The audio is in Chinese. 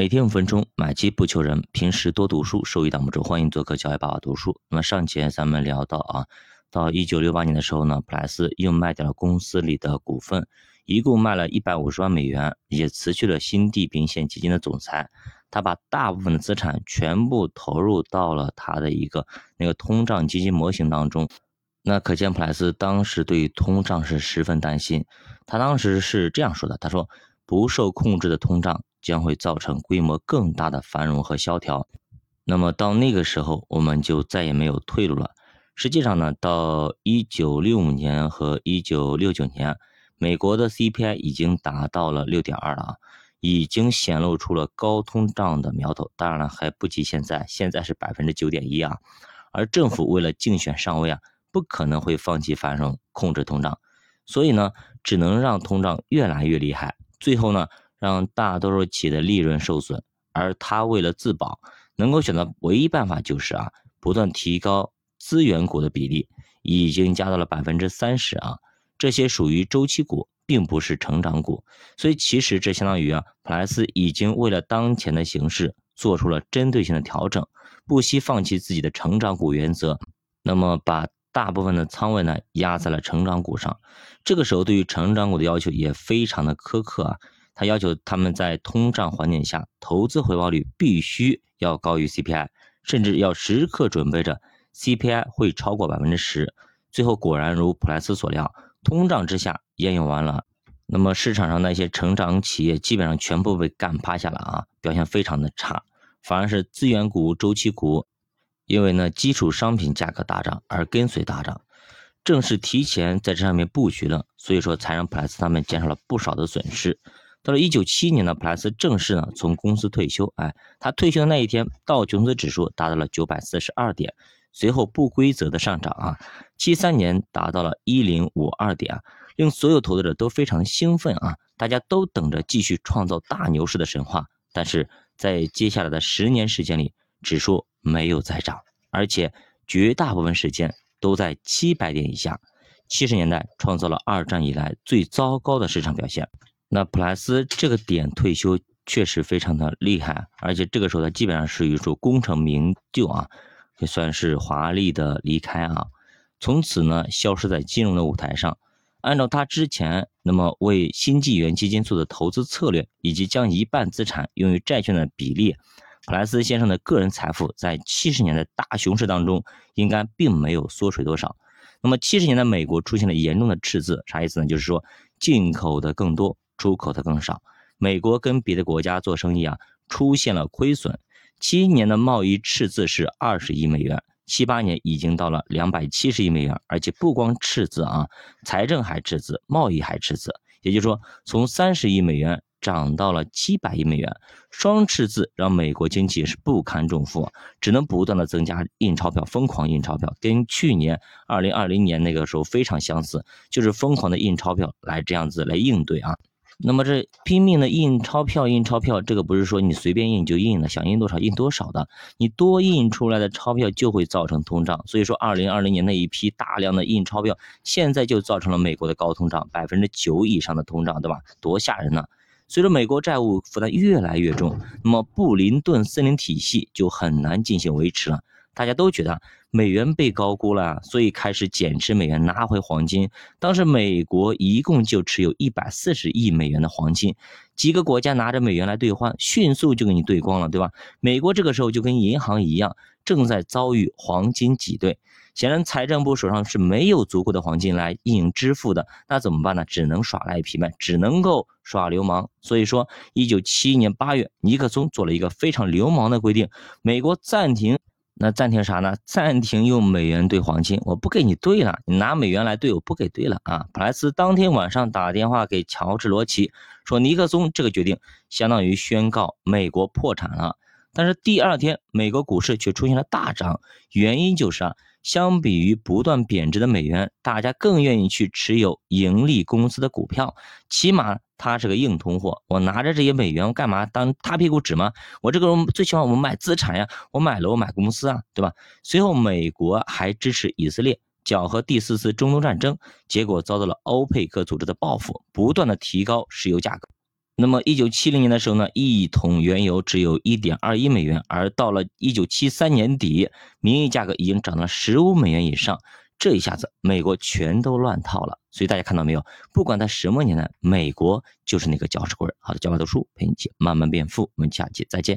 每天五分钟，买基不求人。平时多读书，收益挡不住。欢迎做客教育爸爸读书。那么上节咱们聊到啊，到一九六八年的时候呢，普莱斯又卖掉了公司里的股份，一共卖了一百五十万美元，也辞去了新地平线基金的总裁。他把大部分的资产全部投入到了他的一个那个通胀基金模型当中。那可见普莱斯当时对通胀是十分担心。他当时是这样说的：“他说。”不受控制的通胀将会造成规模更大的繁荣和萧条，那么到那个时候我们就再也没有退路了。实际上呢，到一九六五年和一九六九年，美国的 CPI 已经达到了六点二了啊，已经显露出了高通胀的苗头。当然了，还不及现在，现在是百分之九点一啊。而政府为了竞选上位啊，不可能会放弃繁荣，控制通胀，所以呢，只能让通胀越来越厉害。最后呢，让大多数企业的利润受损，而他为了自保，能够选择唯一办法就是啊，不断提高资源股的比例，已经加到了百分之三十啊。这些属于周期股，并不是成长股，所以其实这相当于啊，普莱斯已经为了当前的形势做出了针对性的调整，不惜放弃自己的成长股原则，那么把。大部分的仓位呢压在了成长股上，这个时候对于成长股的要求也非常的苛刻啊，他要求他们在通胀环境下投资回报率必须要高于 CPI，甚至要时刻准备着 CPI 会超过百分之十。最后果然如普莱斯所料，通胀之下烟用完了，那么市场上那些成长企业基本上全部被干趴下了啊，表现非常的差，反而是资源股、周期股。因为呢，基础商品价格大涨而跟随大涨，正是提前在这上面布局了，所以说才让普莱斯他们减少了不少的损失。到了一九七年呢，普莱斯正式呢从公司退休。哎，他退休的那一天，道琼斯指数达到了九百四十二点，随后不规则的上涨啊，七三年达到了一零五二点，令所有投资者都非常兴奋啊，大家都等着继续创造大牛市的神话。但是在接下来的十年时间里，指数没有再涨，而且绝大部分时间都在七百点以下。七十年代创造了二战以来最糟糕的市场表现。那普莱斯这个点退休确实非常的厉害，而且这个时候他基本上是一处功成名就啊，也算是华丽的离开啊，从此呢消失在金融的舞台上。按照他之前那么为新纪元基金做的投资策略，以及将一半资产用于债券的比例。普莱斯先生的个人财富在七十年的大熊市当中，应该并没有缩水多少。那么七十年的美国出现了严重的赤字，啥意思呢？就是说进口的更多，出口的更少。美国跟别的国家做生意啊，出现了亏损。七年的贸易赤字是二十亿美元，七八年已经到了两百七十亿美元，而且不光赤字啊，财政还赤字，贸易还赤字。也就是说，从三十亿美元。涨到了七百亿美元，双赤字让美国经济是不堪重负，只能不断的增加印钞票，疯狂印钞票，跟去年二零二零年那个时候非常相似，就是疯狂的印钞票来这样子来应对啊。那么这拼命的印钞票，印钞票，这个不是说你随便印就印的，想印多少印多少的，你多印出来的钞票就会造成通胀。所以说，二零二零年那一批大量的印钞票，现在就造成了美国的高通胀，百分之九以上的通胀，对吧？多吓人呢！随着美国债务负担越来越重，那么布林顿森林体系就很难进行维持了。大家都觉得美元被高估了，所以开始减持美元，拿回黄金。当时美国一共就持有一百四十亿美元的黄金，几个国家拿着美元来兑换，迅速就给你兑光了，对吧？美国这个时候就跟银行一样，正在遭遇黄金挤兑。显然，财政部手上是没有足够的黄金来应用支付的，那怎么办呢？只能耍赖皮卖，只能够耍流氓。所以说，一九七一年八月，尼克松做了一个非常流氓的规定：美国暂停，那暂停啥呢？暂停用美元兑黄金，我不给你兑了，你拿美元来兑，我不给兑了啊！普莱斯当天晚上打电话给乔治罗奇，说尼克松这个决定相当于宣告美国破产了。但是第二天，美国股市却出现了大涨，原因就是啊。相比于不断贬值的美元，大家更愿意去持有盈利公司的股票，起码它是个硬通货。我拿着这些美元，我干嘛当擦屁股纸吗？我这个人最起码我们买资产呀，我买楼买公司啊，对吧？随后，美国还支持以色列搅和第四次中东战争，结果遭到了欧佩克组织的报复，不断的提高石油价格。那么一九七零年的时候呢，一桶原油只有一点二一美元，而到了一九七三年底，名义价格已经涨到了十五美元以上。这一下子，美国全都乱套了。所以大家看到没有？不管在什么年代，美国就是那个搅屎棍。好的，教外读书陪你一起慢慢变富。我们下期再见。